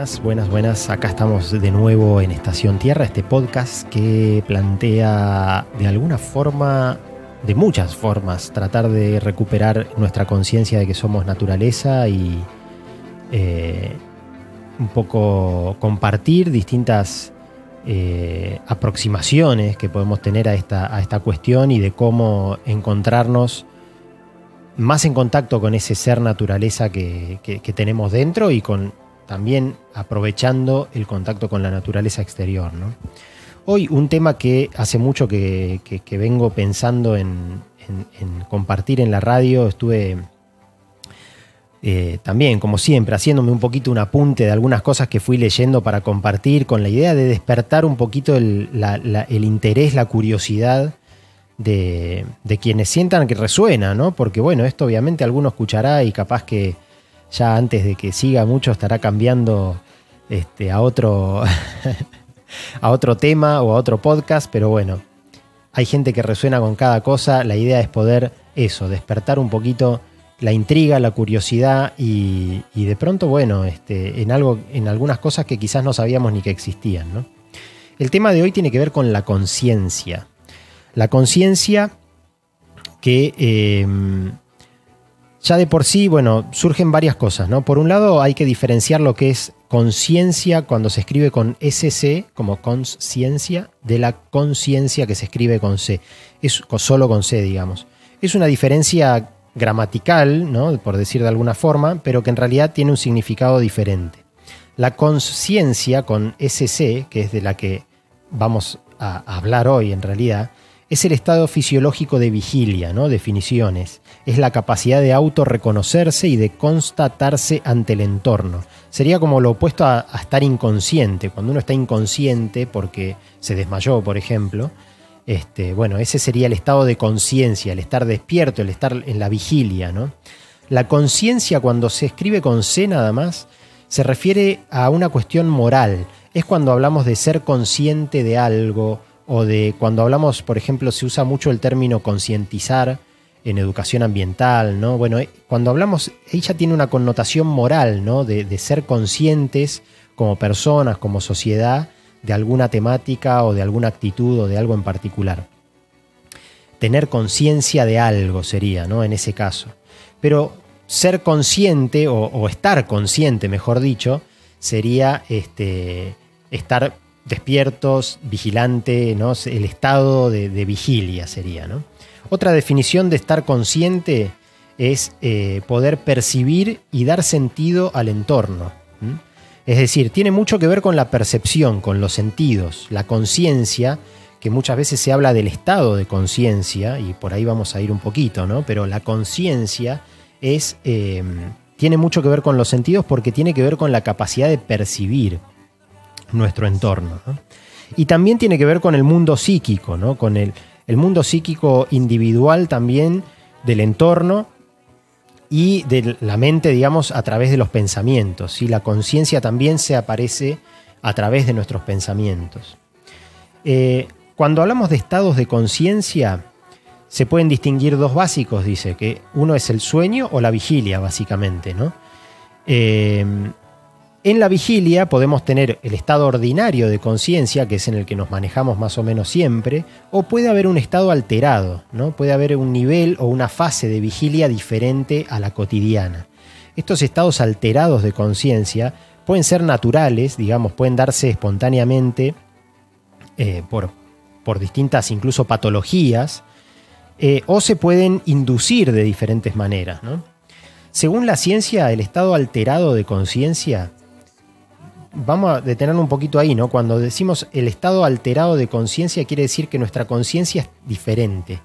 Buenas, buenas, buenas. Acá estamos de nuevo en Estación Tierra, este podcast que plantea de alguna forma, de muchas formas, tratar de recuperar nuestra conciencia de que somos naturaleza y eh, un poco compartir distintas eh, aproximaciones que podemos tener a esta, a esta cuestión y de cómo encontrarnos más en contacto con ese ser naturaleza que, que tenemos dentro y con también aprovechando el contacto con la naturaleza exterior. Hoy un tema que hace mucho que, vengo pensando en, compartir en la radio, estuve eh, también, como siempre, haciéndome un poquito un apunte de algunas cosas que fui leyendo para compartir, con la idea de despertar un poquito el, interés, la curiosidad de, de, quienes sientan que resuena, ¿no? Porque bueno, esto obviamente alguno escuchará y capaz que ya antes de que siga mucho estará cambiando este, a, otro, a otro tema o a otro podcast, pero bueno, hay gente que resuena con cada cosa, la idea es poder eso, despertar un poquito la intriga, la curiosidad y, de pronto, bueno, este, en, algo, en algunas cosas que quizás no sabíamos ni que existían. ¿no? El tema de hoy tiene que ver con la conciencia. La conciencia que em, ya de por sí, bueno, surgen varias cosas, ¿no? Por un lado hay que diferenciar lo que es conciencia cuando se escribe con SC, como conciencia, de la conciencia que se escribe con C, es solo con C, digamos. Es una diferencia gramatical, ¿no? Por decir de alguna forma, pero que en realidad tiene un significado diferente. La conciencia con SC, que es de la que vamos a hablar hoy en realidad, es el estado fisiológico de vigilia, ¿no? Definiciones. Es la capacidad de autorreconocerse y de constatarse ante el entorno. Sería como lo opuesto a, estar inconsciente. Cuando uno está inconsciente porque se desmayó, por ejemplo, este, bueno, ese sería el estado de conciencia, el estar despierto, el estar en la vigilia, ¿no? La conciencia, cuando se escribe con C nada más, se refiere a una cuestión moral. Es cuando hablamos de ser consciente de algo, o de cuando hablamos, por ejemplo, se usa mucho el término concientizar en educación ambiental, ¿no? Bueno, eh, cuando hablamos, ella tiene una connotación moral, ¿no? De, ser conscientes como personas, como sociedad, de alguna temática o de alguna actitud o de algo en particular. Tener conciencia de algo sería, ¿no? En ese caso. Pero ser consciente, o, o estar consciente, mejor dicho, sería este, estar despiertos, vigilante, ¿no? el estado de, vigilia sería. ¿no? Otra definición de estar consciente es eh, poder percibir y dar sentido al entorno. Es decir, tiene mucho que ver con la percepción, con los sentidos, la conciencia, que muchas veces se habla del estado de conciencia, y por ahí vamos a ir un poquito, ¿no? Pero la conciencia es. Eh, tiene mucho que ver con los sentidos porque tiene que ver con la capacidad de percibir nuestro entorno. Y también tiene que ver con el mundo psíquico, ¿no? con el, el mundo psíquico individual también del entorno y de la mente, digamos, a través de los pensamientos. y La conciencia también se aparece a través de nuestros pensamientos. Eh, cuando hablamos de estados de conciencia, se pueden distinguir dos básicos, dice, que uno es el sueño o la vigilia, básicamente, ¿no? Eh, en la vigilia podemos tener el estado ordinario de conciencia, que es en el que nos manejamos más o menos siempre, o puede haber un estado alterado, ¿no? Puede haber un nivel o una fase de vigilia diferente a la cotidiana. Estos estados alterados de conciencia pueden ser naturales, digamos, pueden darse espontáneamente eh, por, por, distintas incluso patologías, eh, o se pueden inducir de diferentes maneras. Según la ciencia, el estado alterado de conciencia vamos a detenerlo un poquito ahí, ¿no? Cuando decimos el estado alterado de conciencia, quiere decir que nuestra conciencia es diferente.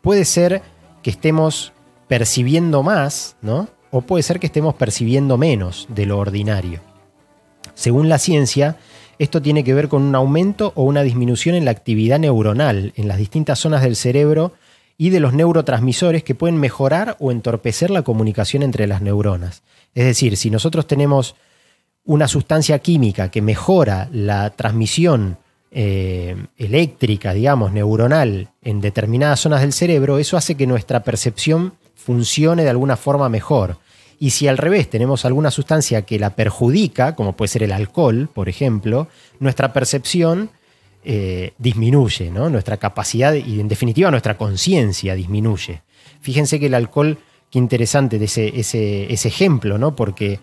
Puede ser que estemos percibiendo más, ¿no? O puede ser que estemos percibiendo menos de lo ordinario. Según la ciencia, esto tiene que ver con un aumento o una disminución en la actividad neuronal en las distintas zonas del cerebro y de los neurotransmisores que pueden mejorar o entorpecer la comunicación entre las neuronas. Es decir, si nosotros tenemos una sustancia química que mejora la transmisión eh, eléctrica, digamos, neuronal en determinadas zonas del cerebro, eso hace que nuestra percepción funcione de alguna forma mejor. Y si al revés tenemos alguna sustancia que la perjudica, como puede ser el alcohol, por ejemplo, nuestra percepción eh, disminuye, ¿no? Nuestra capacidad y en definitiva nuestra conciencia disminuye. Fíjense que el alcohol, qué interesante de ese, ese, ese ejemplo, ¿no? Porque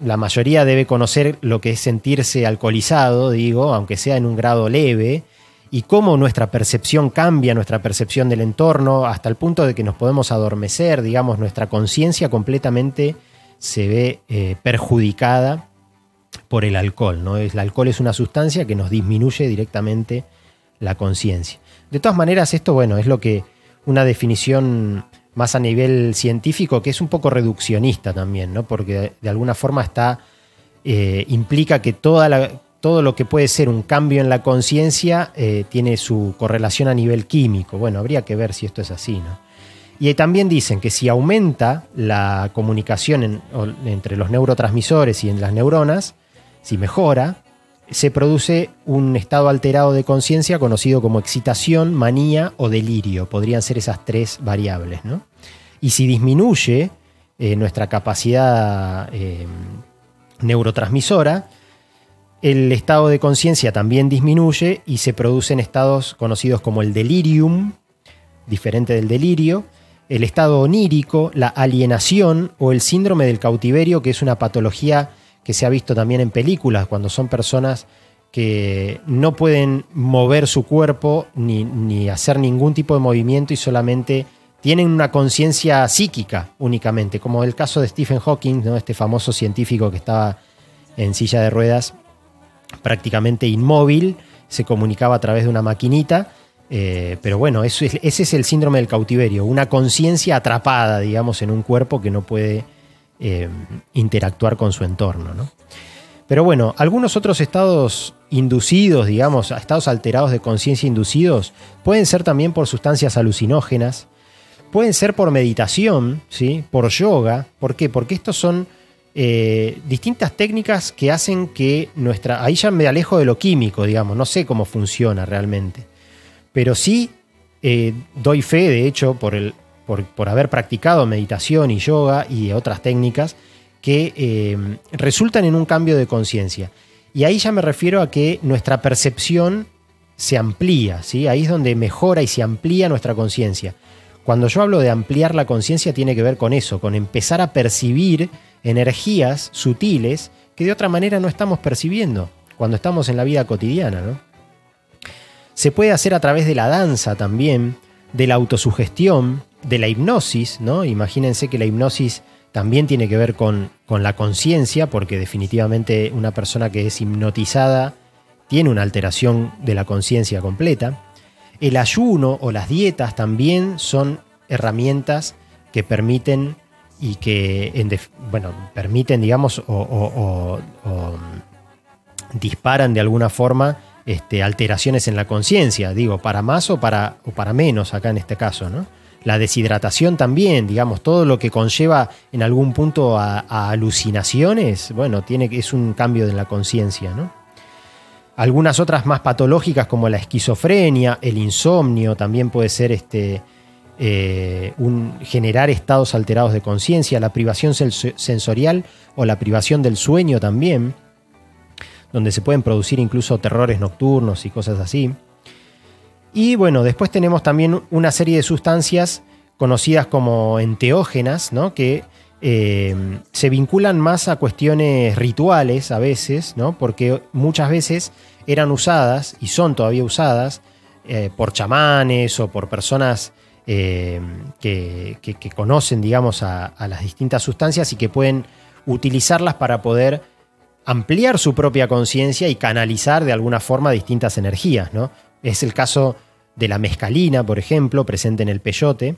la mayoría debe conocer lo que es sentirse alcoholizado, digo, aunque sea en un grado leve, y cómo nuestra percepción cambia, nuestra percepción del entorno, hasta el punto de que nos podemos adormecer, digamos, nuestra conciencia completamente se ve eh, perjudicada por el alcohol. ¿no? El alcohol es una sustancia que nos disminuye directamente la conciencia. De todas maneras, esto, bueno, es lo que una definición más a nivel científico que es un poco reduccionista también, ¿no? porque de alguna forma está, eh, implica que toda todo lo que puede ser un cambio en la conciencia eh, tiene su correlación a nivel químico. Bueno, habría que ver si esto es así. ¿no? Y también dicen que si aumenta la comunicación entre los neurotransmisores y en las neuronas, si mejora, se produce un estado alterado de conciencia conocido como excitación, manía o delirio. Podrían ser esas tres variables. ¿no? Y si disminuye eh, nuestra capacidad eh, neurotransmisora, el estado de conciencia también disminuye y se producen estados conocidos como el delirium, diferente del delirio, el estado onírico, la alienación o el síndrome del cautiverio, que es una patología que se ha visto también en películas, cuando son personas que no pueden mover su cuerpo ni, hacer ningún tipo de movimiento y solamente tienen una conciencia psíquica únicamente, como el caso de Stephen Hawking, ¿no? este famoso científico que estaba en silla de ruedas prácticamente inmóvil, se comunicaba a través de una maquinita, eh, pero bueno, ese es el síndrome del cautiverio, una conciencia atrapada, digamos, en un cuerpo que no puede eh, interactuar con su entorno. ¿no? Pero bueno, algunos otros estados inducidos, digamos, estados alterados de conciencia inducidos, pueden ser también por sustancias alucinógenas, pueden ser por meditación, ¿sí? por yoga. ¿Por qué? Porque estos son eh, distintas técnicas que hacen que nuestra... Ahí ya me alejo de lo químico, digamos, no sé cómo funciona realmente. Pero sí eh, doy fe, de hecho, por el, por, haber practicado meditación y yoga y otras técnicas que eh, resultan en un cambio de conciencia. Y ahí ya me refiero a que nuestra percepción se amplía, ¿sí? ahí es donde mejora y se amplía nuestra conciencia. Cuando yo hablo de ampliar la conciencia tiene que ver con eso, con empezar a percibir energías sutiles que de otra manera no estamos percibiendo cuando estamos en la vida cotidiana. ¿no? Se puede hacer a través de la danza también, de la autosugestión, de la hipnosis, ¿no? Imagínense que la hipnosis también tiene que ver con, la conciencia, porque definitivamente una persona que es hipnotizada tiene una alteración de la conciencia completa. El ayuno o las dietas también son herramientas que permiten y que, bueno, permiten, digamos, o, disparan de alguna forma este, alteraciones en la conciencia, digo, para más o para, o para menos acá en este caso, ¿no? La deshidratación también, digamos, todo lo que conlleva en algún punto a, alucinaciones, bueno, tiene, es un cambio de la conciencia, ¿no? Algunas otras más patológicas como la esquizofrenia, el insomnio, también puede ser este, eh, generar estados alterados de conciencia, la privación sensorial o la privación del sueño también, donde se pueden producir incluso terrores nocturnos y cosas así. Y bueno, después tenemos también una serie de sustancias conocidas como enteógenas, ¿no? que eh, se vinculan más a cuestiones rituales a veces, ¿no? porque muchas veces eran usadas y son todavía usadas eh, por chamanes o por personas eh, que, conocen, digamos, a, a, las distintas sustancias y que pueden utilizarlas para poder ampliar su propia conciencia y canalizar de alguna forma distintas energías, ¿no? Es el caso de la mescalina, por ejemplo, presente en el peyote,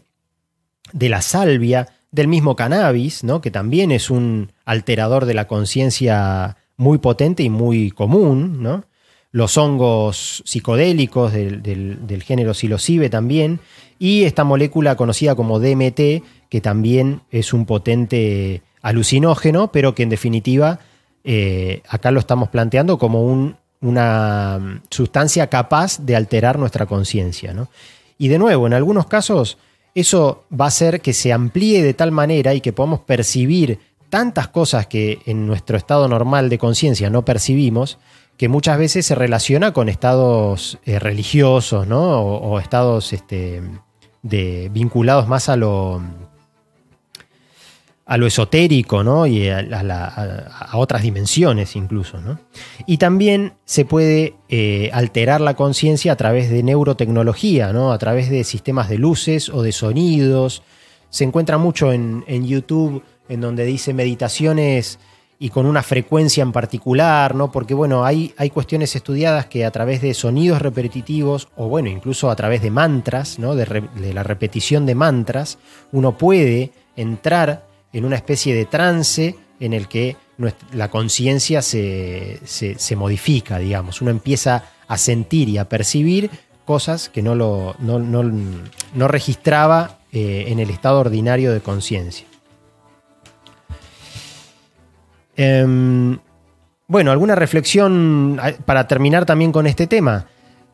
de la salvia, del mismo cannabis, ¿no? que también es un alterador de la conciencia muy potente y muy común, ¿no? los hongos psicodélicos del, del, género psilocibe también, y esta molécula conocida como DMT, que también es un potente alucinógeno, pero que en definitiva eh, acá lo estamos planteando como un una mm, sustancia capaz de alterar nuestra conciencia. Y de nuevo, en algunos casos eso va a hacer que se amplíe de tal manera y que podamos percibir tantas cosas que en nuestro estado normal de conciencia no percibimos, que muchas veces se relaciona con estados eh, religiosos, ¿no? O, estados este, de, vinculados más a lo, a lo esotérico, ¿no? Y a, otras dimensiones incluso, ¿no? Y también se puede eh, alterar la conciencia a través de neurotecnología, ¿no? A través de sistemas de luces o de sonidos. Se encuentra mucho en, YouTube en donde dice meditaciones y con una frecuencia en particular, ¿no? Porque bueno, hay, hay cuestiones estudiadas que a través de sonidos repetitivos o bueno, incluso a través de mantras, ¿no? De, la repetición de mantras, uno puede entrar en una especie de trance en el que la conciencia se, modifica, digamos. Uno empieza a sentir y a percibir cosas que no, lo, no, registraba eh, en el estado ordinario de conciencia. Em, bueno, alguna reflexión para terminar también con este tema.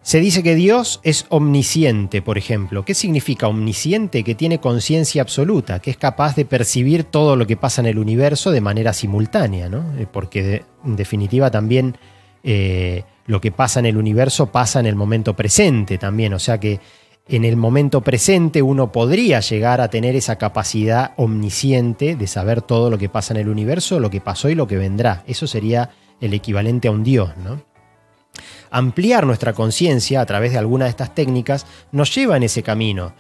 Se dice que Dios es omnisciente, por ejemplo. ¿Qué significa omnisciente? Que tiene conciencia absoluta, que es capaz de percibir todo lo que pasa en el universo de manera simultánea, ¿no? Eh, porque en definitiva también eh, lo que pasa en el universo pasa en el momento presente también. O sea que en el momento presente uno podría llegar a tener esa capacidad omnisciente de saber todo lo que pasa en el universo, lo que pasó y lo que vendrá. Eso sería el equivalente a un Dios, ¿no? Ampliar nuestra conciencia a través de alguna de estas técnicas nos lleva en ese camino.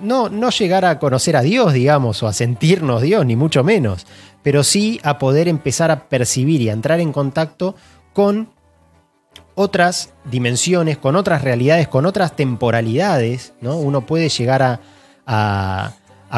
No, no llegar a conocer a Dios, digamos, o a sentirnos Dios, ni mucho menos, pero sí a poder empezar a percibir y a entrar en contacto con otras dimensiones, con otras realidades, con otras temporalidades, ¿no? Uno puede llegar a,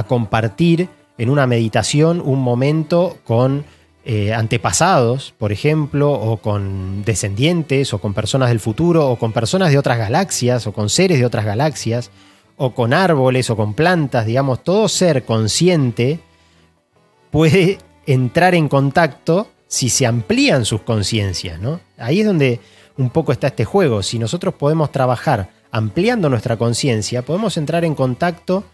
compartir en una meditación un momento con eh, antepasados, por ejemplo, o con descendientes, o con personas del futuro, o con personas de otras galaxias, o con seres de otras galaxias, o con árboles, o con plantas, digamos, todo ser consciente puede entrar en contacto si se amplían sus conciencias, ¿no? Ahí es donde un poco está este juego. Si nosotros podemos trabajar ampliando nuestra conciencia, podemos entrar en contacto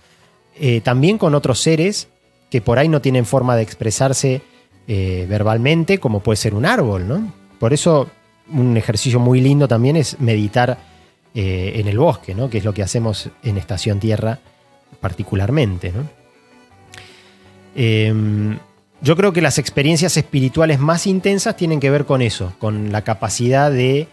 eh, también con otros seres que por ahí no tienen forma de expresarse eh, verbalmente, como puede ser un árbol, ¿no? Por eso un ejercicio muy lindo también es meditar eh, en el bosque, ¿no? Que es lo que hacemos en Estación Tierra particularmente, ¿no? Em, yo creo que las experiencias espirituales más intensas tienen que ver con eso, con la capacidad de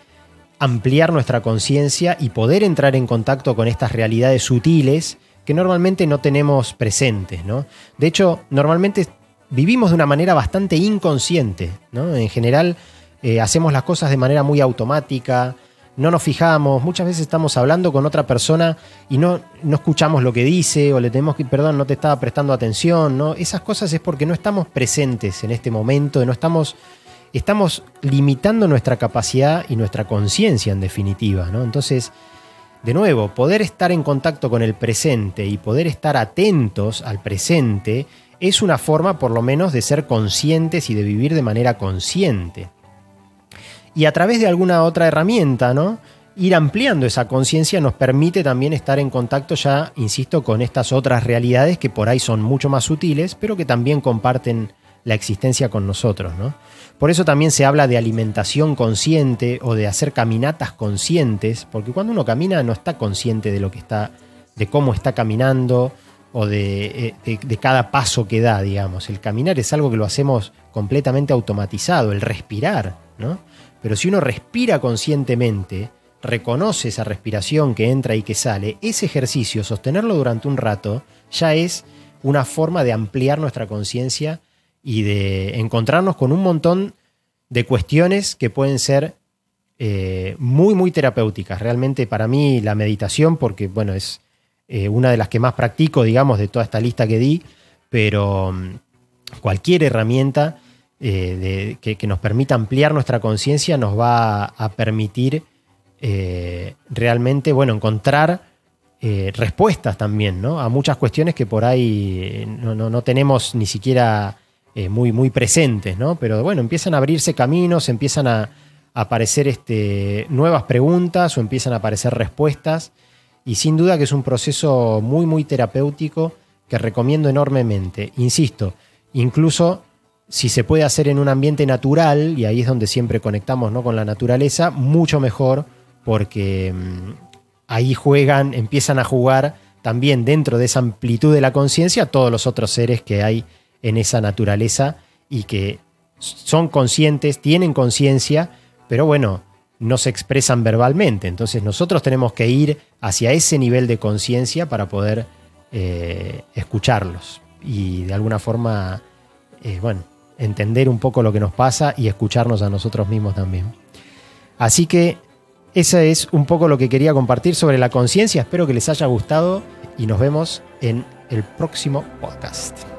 ampliar nuestra conciencia y poder entrar en contacto con estas realidades sutiles que normalmente no tenemos presentes. ¿no? De hecho, normalmente vivimos de una manera bastante inconsciente. ¿no? En general, eh, hacemos las cosas de manera muy automática, no nos fijamos, muchas veces estamos hablando con otra persona y no, no escuchamos lo que dice o le tenemos que, perdón, no te estaba prestando atención, ¿no? Esas cosas es porque no estamos presentes en este momento, no estamos, estamos limitando nuestra capacidad y nuestra conciencia en definitiva, ¿no? Entonces, de nuevo, poder estar en contacto con el presente y poder estar atentos al presente es una forma por lo menos de ser conscientes y de vivir de manera consciente y a través de alguna otra herramienta, ¿no? Ir ampliando esa conciencia nos permite también estar en contacto ya, insisto, con estas otras realidades que por ahí son mucho más sutiles, pero que también comparten la existencia con nosotros, ¿no? Por eso también se habla de alimentación consciente o de hacer caminatas conscientes, porque cuando uno camina no está consciente de lo que está, de cómo está caminando o de, eh, de cada paso que da, digamos. El caminar es algo que lo hacemos completamente automatizado, el respirar, ¿no? Pero si uno respira conscientemente, reconoce esa respiración que entra y que sale, ese ejercicio, sostenerlo durante un rato, ya es una forma de ampliar nuestra conciencia y de encontrarnos con un montón de cuestiones que pueden ser eh, muy, muy terapéuticas. Realmente para mí la meditación, porque bueno, es eh, una de las que más practico, digamos, de toda esta lista que di, pero mm, cualquier herramienta eh, que, nos permita ampliar nuestra conciencia nos va a permitir eh, realmente, bueno, encontrar respuestas también, ¿no? A muchas cuestiones que por ahí no, tenemos ni siquiera muy, muy presentes, ¿no? Pero bueno, empiezan a abrirse caminos, empiezan a, aparecer este, nuevas preguntas o empiezan a aparecer respuestas. Y sin duda que es un proceso muy, muy terapéutico que recomiendo enormemente. Insisto, incluso si se puede hacer en un ambiente natural, y ahí es donde siempre conectamos ¿no? con la naturaleza, mucho mejor porque mm, ahí juegan, empiezan a jugar también dentro de esa amplitud de la conciencia todos los otros seres que hay en esa naturaleza y que son conscientes, tienen conciencia, pero bueno, no se expresan verbalmente. Entonces nosotros tenemos que ir hacia ese nivel de conciencia para poder eh, escucharlos y de alguna forma, eh, bueno, entender un poco lo que nos pasa y escucharnos a nosotros mismos también. Así que esa es un poco lo que quería compartir sobre la conciencia. Espero que les haya gustado y nos vemos en el próximo podcast.